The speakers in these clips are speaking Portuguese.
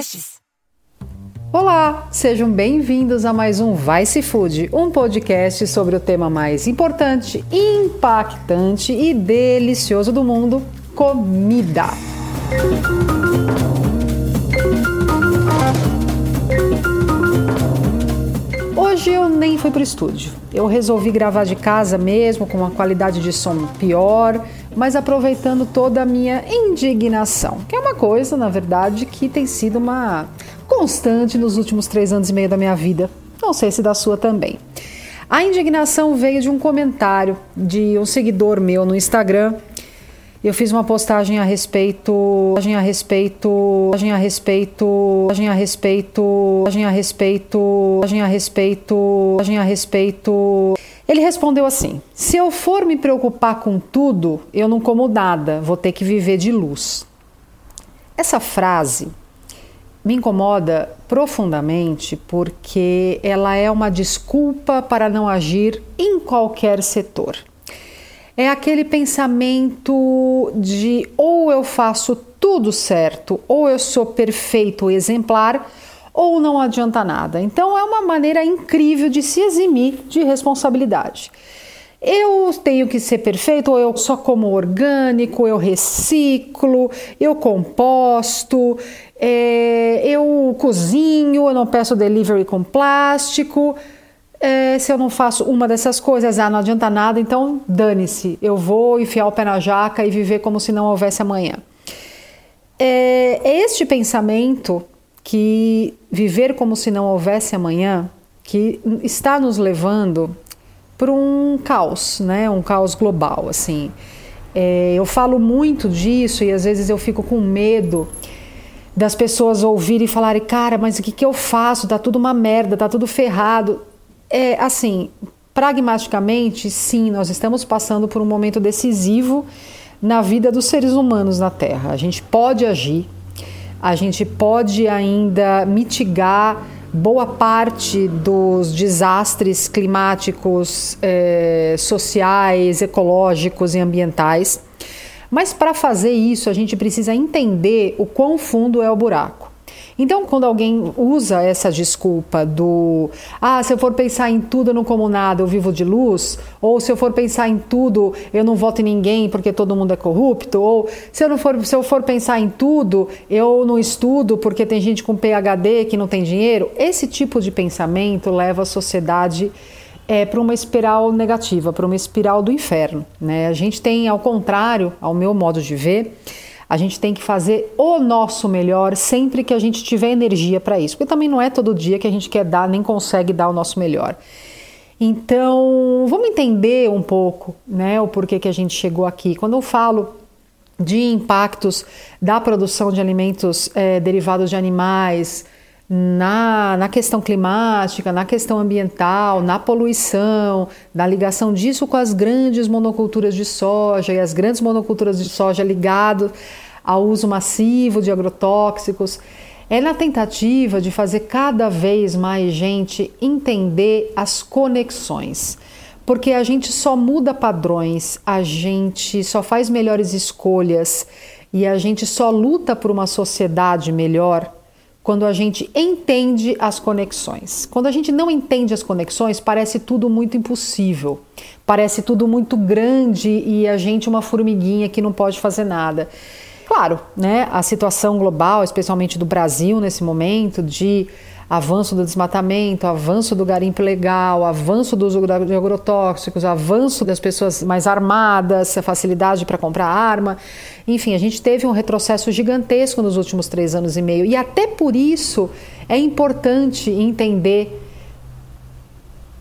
podcasts. Olá, sejam bem-vindos a mais um Vai Se Food, um podcast sobre o tema mais importante, impactante e delicioso do mundo: comida. Hoje eu nem fui para o estúdio. Eu resolvi gravar de casa mesmo, com uma qualidade de som pior, mas aproveitando toda a minha indignação, que é uma coisa, na verdade, que tem sido uma constante nos últimos três anos e meio da minha vida. Não sei se da sua também. A indignação veio de um comentário de um seguidor meu no Instagram. Eu fiz uma postagem a respeito, a respeito, a respeito, a respeito, a respeito, a respeito, a respeito. Ele respondeu assim: Se eu for me preocupar com tudo, eu não como nada, vou ter que viver de luz. Essa frase me incomoda profundamente porque ela é uma desculpa para não agir em qualquer setor. É aquele pensamento de ou eu faço tudo certo, ou eu sou perfeito, exemplar, ou não adianta nada. Então é uma maneira incrível de se eximir de responsabilidade. Eu tenho que ser perfeito, ou eu só como orgânico, eu reciclo, eu composto, é, eu cozinho, eu não peço delivery com plástico. É, se eu não faço uma dessas coisas, ah, não adianta nada, então dane-se, eu vou enfiar o pé na jaca e viver como se não houvesse amanhã. É, este pensamento que viver como se não houvesse amanhã, que está nos levando para um caos, né? Um caos global, assim. É, eu falo muito disso e às vezes eu fico com medo das pessoas ouvirem e falarem, cara, mas o que, que eu faço? Tá tudo uma merda, tá tudo ferrado. É assim, pragmaticamente, sim, nós estamos passando por um momento decisivo na vida dos seres humanos na Terra. A gente pode agir, a gente pode ainda mitigar boa parte dos desastres climáticos, eh, sociais, ecológicos e ambientais. Mas para fazer isso, a gente precisa entender o quão fundo é o buraco. Então, quando alguém usa essa desculpa do ah, se eu for pensar em tudo, eu não como nada, eu vivo de luz, ou se eu for pensar em tudo, eu não voto em ninguém porque todo mundo é corrupto, ou se eu, não for, se eu for pensar em tudo, eu não estudo porque tem gente com PhD que não tem dinheiro, esse tipo de pensamento leva a sociedade é, para uma espiral negativa, para uma espiral do inferno. Né? A gente tem, ao contrário, ao meu modo de ver, a gente tem que fazer o nosso melhor sempre que a gente tiver energia para isso, porque também não é todo dia que a gente quer dar, nem consegue dar o nosso melhor. Então, vamos entender um pouco né, o porquê que a gente chegou aqui. Quando eu falo de impactos da produção de alimentos é, derivados de animais, na, na questão climática, na questão ambiental, na poluição, na ligação disso com as grandes monoculturas de soja e as grandes monoculturas de soja ligado ao uso massivo de agrotóxicos, é na tentativa de fazer cada vez mais gente entender as conexões. Porque a gente só muda padrões, a gente só faz melhores escolhas e a gente só luta por uma sociedade melhor quando a gente entende as conexões. Quando a gente não entende as conexões, parece tudo muito impossível, parece tudo muito grande e a gente uma formiguinha que não pode fazer nada. Claro, né, a situação global, especialmente do Brasil nesse momento, de avanço do desmatamento, avanço do garimpo legal, avanço do uso de agrotóxicos, avanço das pessoas mais armadas, a facilidade para comprar arma. Enfim, a gente teve um retrocesso gigantesco nos últimos três anos e meio. E até por isso é importante entender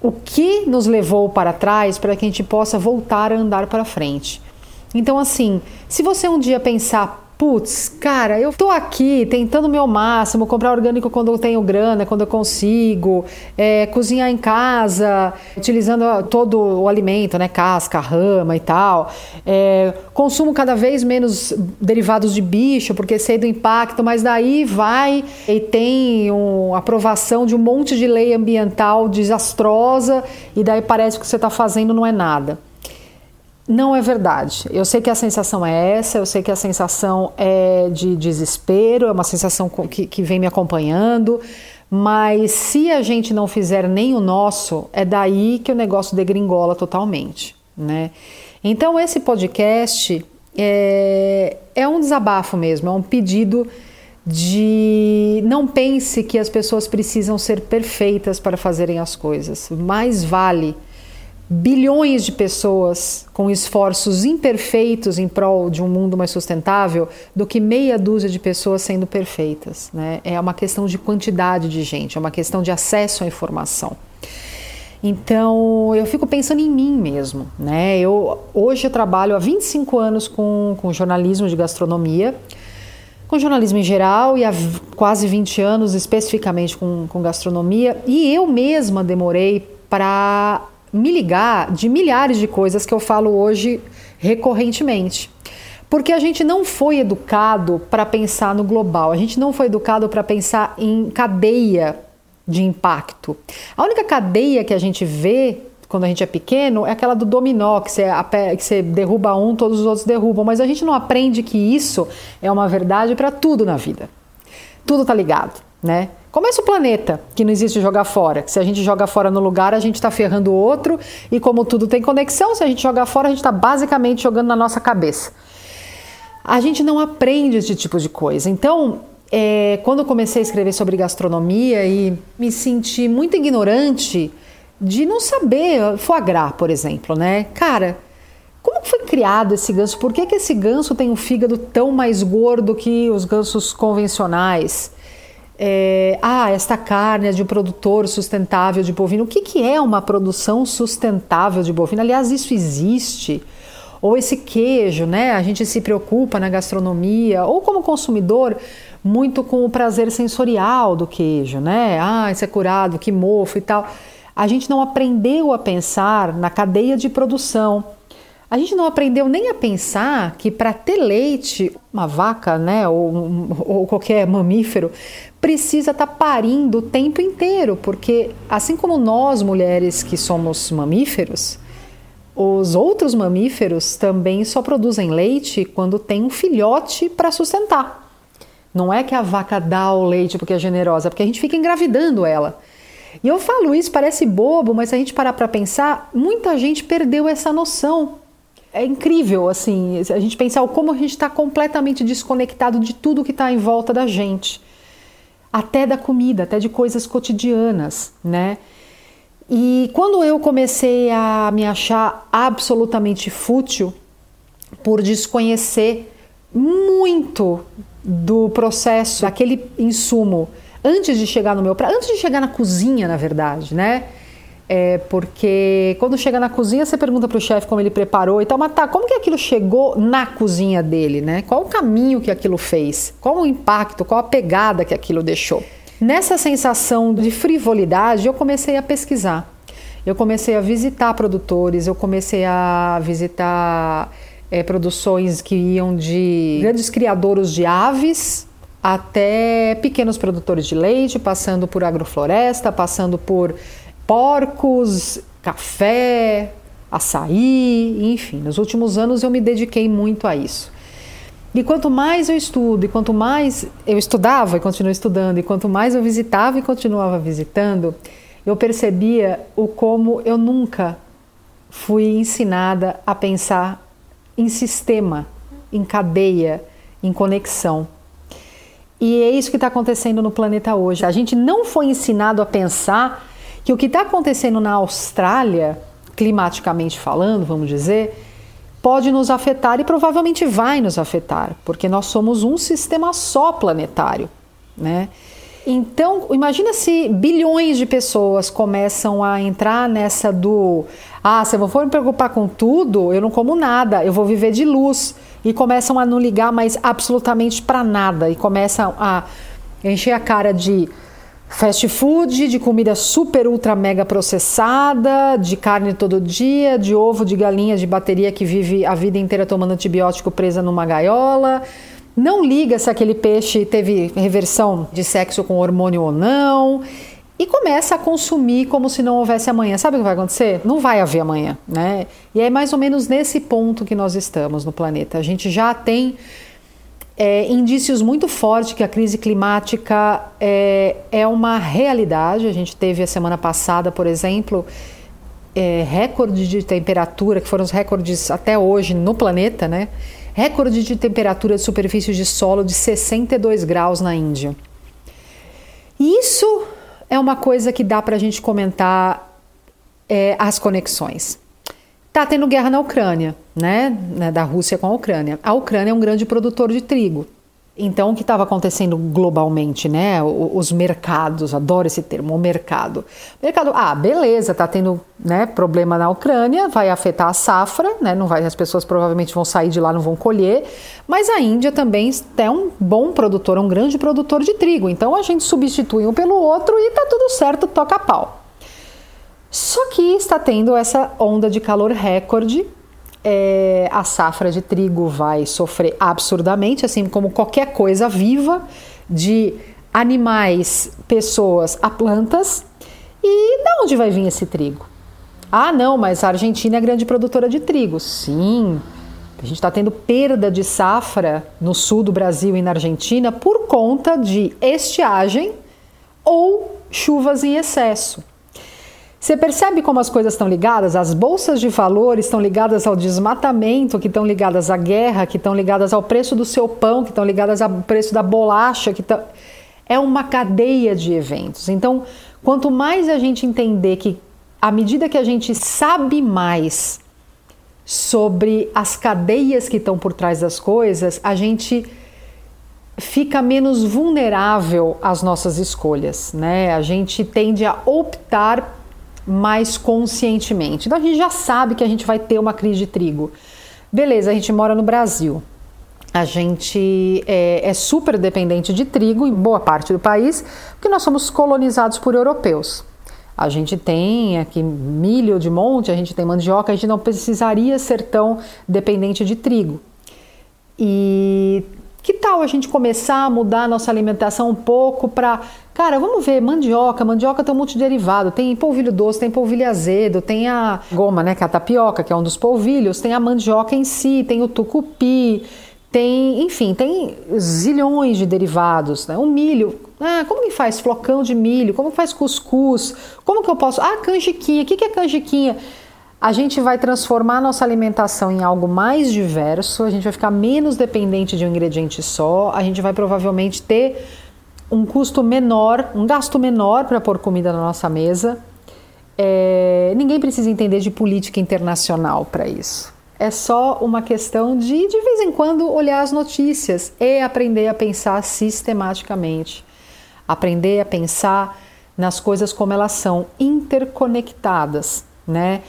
o que nos levou para trás para que a gente possa voltar a andar para frente. Então, assim, se você um dia pensar, putz, cara, eu tô aqui tentando o meu máximo, comprar orgânico quando eu tenho grana, quando eu consigo, é, cozinhar em casa, utilizando todo o alimento, né, casca, rama e tal, é, consumo cada vez menos derivados de bicho, porque sei do impacto, mas daí vai e tem um, aprovação de um monte de lei ambiental desastrosa e daí parece que o que você está fazendo não é nada. Não é verdade. Eu sei que a sensação é essa, eu sei que a sensação é de desespero, é uma sensação que, que vem me acompanhando, mas se a gente não fizer nem o nosso, é daí que o negócio degringola totalmente, né? Então esse podcast é, é um desabafo mesmo, é um pedido de não pense que as pessoas precisam ser perfeitas para fazerem as coisas. Mais vale bilhões de pessoas com esforços imperfeitos em prol de um mundo mais sustentável do que meia dúzia de pessoas sendo perfeitas. Né? É uma questão de quantidade de gente, é uma questão de acesso à informação. Então eu fico pensando em mim mesmo. Né? Eu, hoje eu trabalho há 25 anos com, com jornalismo de gastronomia com jornalismo em geral e há quase 20 anos especificamente com, com gastronomia. E eu mesma demorei para me ligar de milhares de coisas que eu falo hoje recorrentemente. Porque a gente não foi educado para pensar no global, a gente não foi educado para pensar em cadeia de impacto. A única cadeia que a gente vê quando a gente é pequeno, é aquela do dominó, que você, que você derruba um, todos os outros derrubam. Mas a gente não aprende que isso é uma verdade para tudo na vida. Tudo tá ligado, né? Começa o planeta, que não existe jogar fora. Se a gente joga fora no lugar, a gente está ferrando o outro. E como tudo tem conexão, se a gente jogar fora, a gente está basicamente jogando na nossa cabeça. A gente não aprende esse tipo de coisa. Então, é, quando eu comecei a escrever sobre gastronomia e me senti muito ignorante de não saber, foie gras, por exemplo, né? Cara, como foi criado esse ganso? Por que, que esse ganso tem um fígado tão mais gordo que os gansos convencionais? É, ah, esta carne é de um produtor sustentável de bovino. O que, que é uma produção sustentável de bovino? Aliás, isso existe. Ou esse queijo, né? A gente se preocupa na gastronomia, ou como consumidor, muito com o prazer sensorial do queijo, né? Ah, isso é curado, que mofo e tal a gente não aprendeu a pensar na cadeia de produção. A gente não aprendeu nem a pensar que para ter leite, uma vaca, né, ou, ou qualquer mamífero, precisa estar tá parindo o tempo inteiro, porque assim como nós mulheres que somos mamíferos, os outros mamíferos também só produzem leite quando tem um filhote para sustentar. Não é que a vaca dá o leite porque é generosa, é porque a gente fica engravidando ela. E eu falo isso, parece bobo, mas se a gente parar para pensar, muita gente perdeu essa noção. É incrível, assim, a gente pensar como a gente está completamente desconectado de tudo que está em volta da gente, até da comida, até de coisas cotidianas, né? E quando eu comecei a me achar absolutamente fútil por desconhecer muito do processo, daquele insumo antes de chegar no meu prato, antes de chegar na cozinha, na verdade, né? É porque quando chega na cozinha, você pergunta para o chefe como ele preparou e tal, mas tá, como que aquilo chegou na cozinha dele, né? Qual o caminho que aquilo fez? Qual o impacto, qual a pegada que aquilo deixou? Nessa sensação de frivolidade, eu comecei a pesquisar. Eu comecei a visitar produtores, eu comecei a visitar é, produções que iam de grandes criadouros de aves até pequenos produtores de leite, passando por agrofloresta, passando por porcos, café, açaí, enfim. Nos últimos anos eu me dediquei muito a isso. E quanto mais eu estudo, e quanto mais eu estudava e continuo estudando, e quanto mais eu visitava e continuava visitando, eu percebia o como eu nunca fui ensinada a pensar em sistema, em cadeia, em conexão. E é isso que está acontecendo no planeta hoje. A gente não foi ensinado a pensar que o que está acontecendo na Austrália, climaticamente falando, vamos dizer, pode nos afetar e provavelmente vai nos afetar, porque nós somos um sistema só planetário, né? Então, imagina se bilhões de pessoas começam a entrar nessa do ah, se eu for me preocupar com tudo, eu não como nada, eu vou viver de luz e começam a não ligar mais absolutamente para nada e começam a encher a cara de fast food, de comida super ultra mega processada, de carne todo dia, de ovo de galinha de bateria que vive a vida inteira tomando antibiótico presa numa gaiola. Não liga se aquele peixe teve reversão de sexo com hormônio ou não. e começa a consumir como se não houvesse amanhã. Sabe o que vai acontecer? Não vai haver amanhã, né? E é mais ou menos nesse ponto que nós estamos no planeta. A gente já tem é, indícios muito fortes que a crise climática é, é uma realidade. A gente teve a semana passada, por exemplo, é, recorde de temperatura, que foram os recordes até hoje no planeta, né? Recorde de temperatura de superfície de solo de 62 graus na Índia. Isso é uma coisa que dá para a gente comentar é, as conexões. Tá tendo guerra na Ucrânia, né? né? Da Rússia com a Ucrânia. A Ucrânia é um grande produtor de trigo. Então, o que estava acontecendo globalmente, né? Os mercados, adoro esse termo, o mercado. Mercado, ah, beleza, tá tendo né, problema na Ucrânia, vai afetar a safra, né? Não vai, as pessoas provavelmente vão sair de lá, não vão colher. Mas a Índia também é um bom produtor, um grande produtor de trigo. Então a gente substitui um pelo outro e tá tudo certo, toca pau. Só que está tendo essa onda de calor recorde é, a safra de trigo vai sofrer absurdamente, assim como qualquer coisa viva, de animais, pessoas a plantas. E de onde vai vir esse trigo? Ah, não, mas a Argentina é grande produtora de trigo. Sim, a gente está tendo perda de safra no sul do Brasil e na Argentina por conta de estiagem ou chuvas em excesso. Você percebe como as coisas estão ligadas? As bolsas de valores estão ligadas ao desmatamento, que estão ligadas à guerra, que estão ligadas ao preço do seu pão, que estão ligadas ao preço da bolacha, que é uma cadeia de eventos. Então, quanto mais a gente entender que à medida que a gente sabe mais sobre as cadeias que estão por trás das coisas, a gente fica menos vulnerável às nossas escolhas, né? A gente tende a optar mais conscientemente. Então a gente já sabe que a gente vai ter uma crise de trigo. Beleza, a gente mora no Brasil. A gente é, é super dependente de trigo em boa parte do país, porque nós somos colonizados por europeus. A gente tem aqui milho de monte, a gente tem mandioca, a gente não precisaria ser tão dependente de trigo. E que tal a gente começar a mudar a nossa alimentação um pouco para Cara, vamos ver, mandioca, mandioca tem um monte de derivado, tem polvilho doce, tem polvilho azedo, tem a goma, né, que é a tapioca, que é um dos polvilhos, tem a mandioca em si, tem o tucupi, tem, enfim, tem zilhões de derivados, né? O milho, ah, como que faz flocão de milho? Como que faz cuscuz? Como que eu posso? Ah, canjiquinha. O que é canjiquinha? A gente vai transformar nossa alimentação em algo mais diverso, a gente vai ficar menos dependente de um ingrediente só, a gente vai provavelmente ter um custo menor, um gasto menor para pôr comida na nossa mesa. É, ninguém precisa entender de política internacional para isso. É só uma questão de, de vez em quando, olhar as notícias e aprender a pensar sistematicamente. Aprender a pensar nas coisas como elas são, interconectadas, né?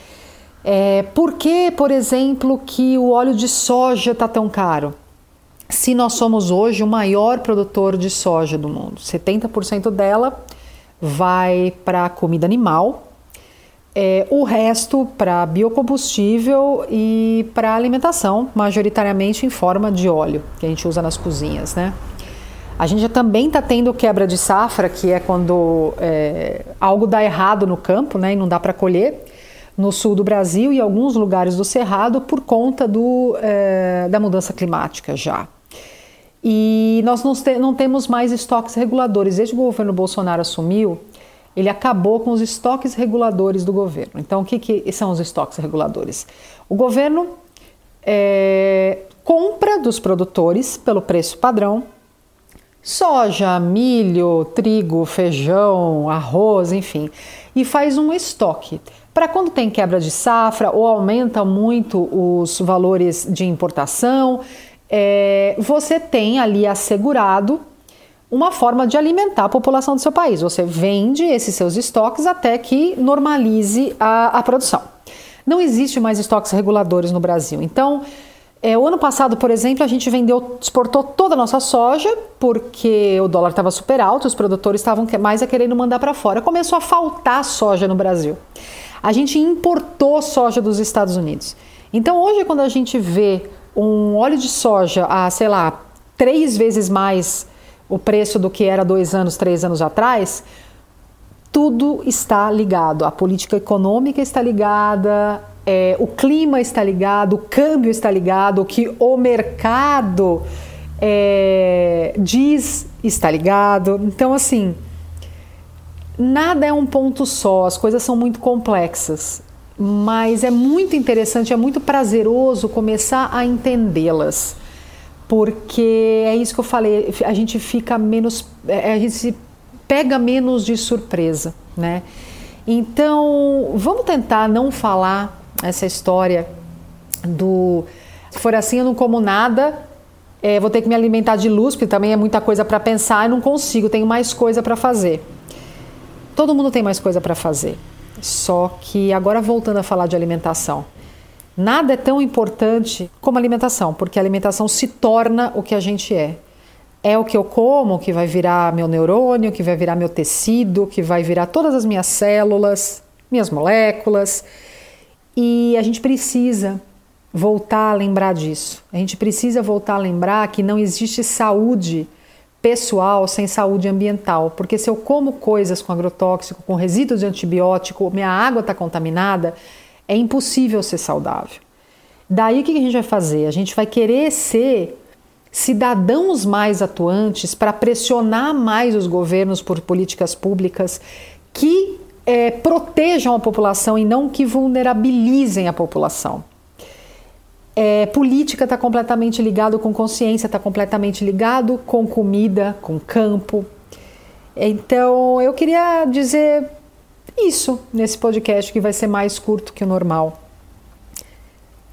É, por que, por exemplo, que o óleo de soja está tão caro? se nós somos hoje o maior produtor de soja do mundo. 70% dela vai para comida animal, é, o resto para biocombustível e para alimentação, majoritariamente em forma de óleo, que a gente usa nas cozinhas, né? A gente também está tendo quebra de safra, que é quando é, algo dá errado no campo né, e não dá para colher, no sul do Brasil e alguns lugares do Cerrado por conta do, é, da mudança climática já. E nós não, te, não temos mais estoques reguladores. Desde que o governo Bolsonaro assumiu, ele acabou com os estoques reguladores do governo. Então, o que, que são os estoques reguladores? O governo é, compra dos produtores pelo preço padrão soja, milho, trigo, feijão, arroz, enfim, e faz um estoque. Para quando tem quebra de safra ou aumenta muito os valores de importação, é, você tem ali assegurado uma forma de alimentar a população do seu país. Você vende esses seus estoques até que normalize a, a produção. Não existe mais estoques reguladores no Brasil. Então, é, o ano passado, por exemplo, a gente vendeu, exportou toda a nossa soja porque o dólar estava super alto, os produtores estavam mais a querendo mandar para fora. Começou a faltar soja no Brasil. A gente importou soja dos Estados Unidos. Então, hoje, quando a gente vê um óleo de soja a, sei lá, três vezes mais o preço do que era dois anos, três anos atrás, tudo está ligado. A política econômica está ligada, é, o clima está ligado, o câmbio está ligado, o que o mercado é, diz está ligado. Então, assim, nada é um ponto só, as coisas são muito complexas, mas é muito interessante, é muito prazeroso começar a entendê-las, porque é isso que eu falei, a gente fica menos, é, a gente se pega menos de surpresa, né? Então, vamos tentar não falar essa história do se for assim eu não como nada, é, vou ter que me alimentar de luz, porque também é muita coisa para pensar e não consigo, tenho mais coisa para fazer. Todo mundo tem mais coisa para fazer. Só que agora voltando a falar de alimentação, nada é tão importante como alimentação, porque a alimentação se torna o que a gente é. É o que eu como que vai virar meu neurônio, que vai virar meu tecido, que vai virar todas as minhas células, minhas moléculas. E a gente precisa voltar a lembrar disso. A gente precisa voltar a lembrar que não existe saúde pessoal sem saúde ambiental, porque se eu como coisas com agrotóxico, com resíduos de antibiótico, minha água está contaminada, é impossível ser saudável. Daí o que a gente vai fazer? A gente vai querer ser cidadãos mais atuantes para pressionar mais os governos por políticas públicas que é, protejam a população e não que vulnerabilizem a população. É, política está completamente ligado com consciência, está completamente ligado com comida, com campo. Então eu queria dizer isso nesse podcast que vai ser mais curto que o normal.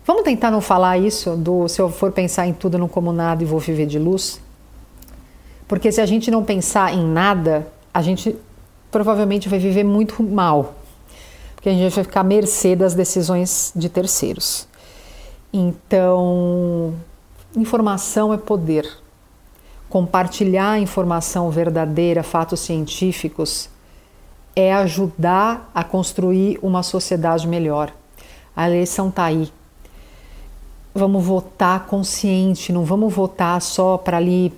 Vamos tentar não falar isso do se eu for pensar em tudo não como nada e vou viver de luz? Porque se a gente não pensar em nada, a gente provavelmente vai viver muito mal. Porque a gente vai ficar à mercê das decisões de terceiros. Então, informação é poder. Compartilhar informação verdadeira, fatos científicos, é ajudar a construir uma sociedade melhor. A eleição está aí vamos votar consciente, não vamos votar só para ali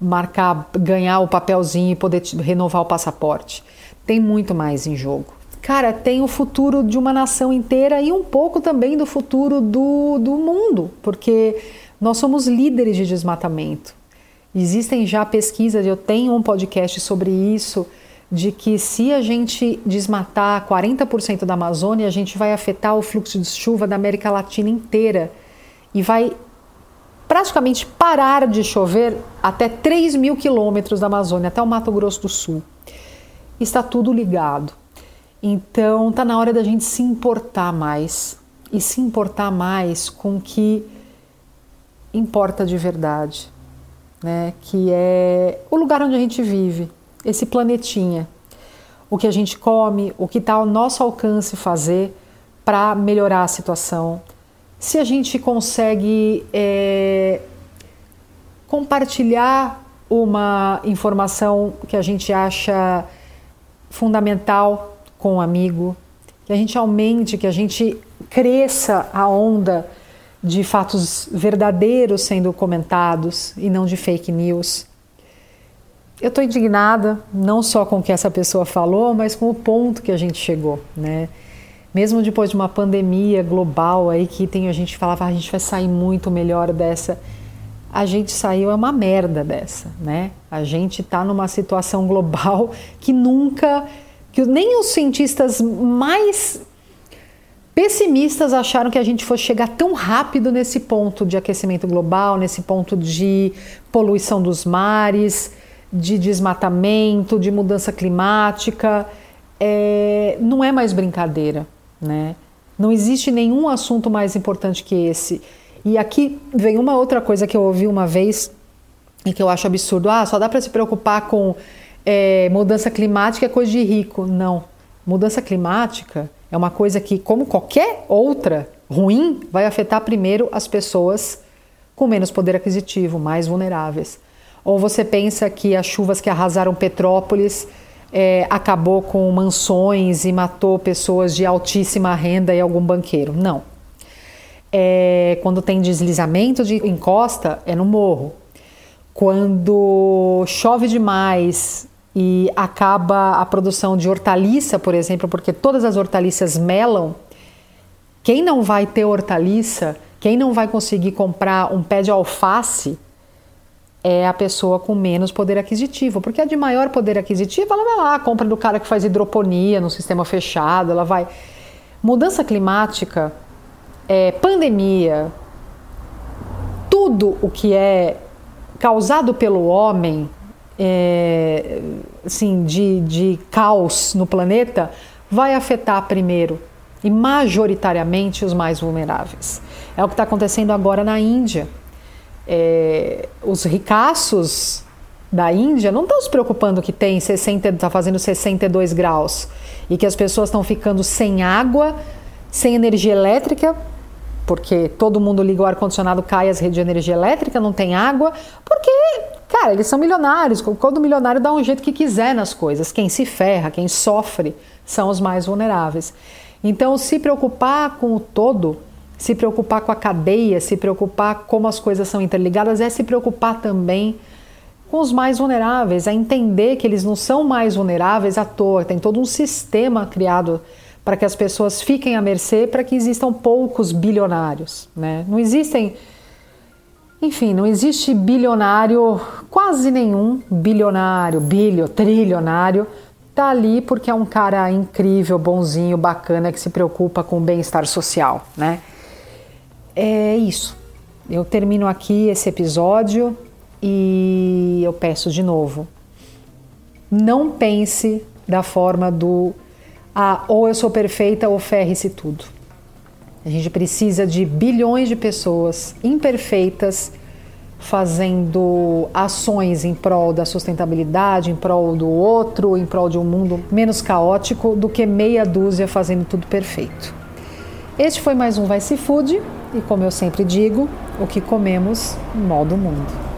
marcar, ganhar o papelzinho e poder renovar o passaporte. Tem muito mais em jogo. Cara, tem o futuro de uma nação inteira e um pouco também do futuro do, do mundo, porque nós somos líderes de desmatamento. Existem já pesquisas, eu tenho um podcast sobre isso, de que se a gente desmatar 40% da Amazônia, a gente vai afetar o fluxo de chuva da América Latina inteira e vai praticamente parar de chover até 3 mil quilômetros da Amazônia, até o Mato Grosso do Sul. Está tudo ligado. Então está na hora da gente se importar mais e se importar mais com o que importa de verdade, né? Que é o lugar onde a gente vive, esse planetinha, o que a gente come, o que está ao nosso alcance fazer para melhorar a situação, se a gente consegue é, compartilhar uma informação que a gente acha fundamental com um amigo, que a gente aumente, que a gente cresça a onda de fatos verdadeiros sendo comentados e não de fake news. Eu estou indignada não só com o que essa pessoa falou, mas com o ponto que a gente chegou, né? Mesmo depois de uma pandemia global aí que tem a gente falava ah, a gente vai sair muito melhor dessa, a gente saiu é uma merda dessa, né? A gente está numa situação global que nunca, que nem os cientistas mais pessimistas acharam que a gente fosse chegar tão rápido nesse ponto de aquecimento global, nesse ponto de poluição dos mares, de desmatamento, de mudança climática. É, não é mais brincadeira né? Não existe nenhum assunto mais importante que esse. E aqui vem uma outra coisa que eu ouvi uma vez e que eu acho absurdo. Ah, só dá para se preocupar com é, mudança climática é coisa de rico. Não. Mudança climática é uma coisa que, como qualquer outra ruim, vai afetar primeiro as pessoas com menos poder aquisitivo, mais vulneráveis. Ou você pensa que as chuvas que arrasaram Petrópolis é, acabou com mansões e matou pessoas de altíssima renda e algum banqueiro. Não. É, quando tem deslizamento de encosta, é no morro. Quando chove demais e acaba a produção de hortaliça, por exemplo, porque todas as hortaliças melam. Quem não vai ter hortaliça, quem não vai conseguir comprar um pé de alface, é a pessoa com menos poder aquisitivo, porque a de maior poder aquisitivo, ela vai lá, compra do cara que faz hidroponia no sistema fechado, ela vai. Mudança climática, é, pandemia, tudo o que é causado pelo homem, é, assim, de, de caos no planeta, vai afetar primeiro e majoritariamente os mais vulneráveis. É o que está acontecendo agora na Índia. É, os ricaços da Índia não estão se preocupando que tem 60, está fazendo 62 graus e que as pessoas estão ficando sem água, sem energia elétrica, porque todo mundo liga o ar-condicionado, cai as redes de energia elétrica, não tem água, porque, cara, eles são milionários, todo milionário dá um jeito que quiser nas coisas. Quem se ferra, quem sofre, são os mais vulneráveis. Então, se preocupar com o todo, se preocupar com a cadeia, se preocupar como as coisas são interligadas, é se preocupar também com os mais vulneráveis, é entender que eles não são mais vulneráveis à toa, tem todo um sistema criado para que as pessoas fiquem à mercê, para que existam poucos bilionários. Né? Não existem. Enfim, não existe bilionário, quase nenhum bilionário, bilho, trilionário, tá ali porque é um cara incrível, bonzinho, bacana, que se preocupa com o bem-estar social, né? É isso. Eu termino aqui esse episódio e eu peço de novo: não pense da forma do a ou eu sou perfeita ou ferre-se tudo. A gente precisa de bilhões de pessoas imperfeitas fazendo ações em prol da sustentabilidade, em prol do outro, em prol de um mundo menos caótico do que meia dúzia fazendo tudo perfeito. Este foi mais um Vai Se Food e como eu sempre digo, o que comemos molda o mundo.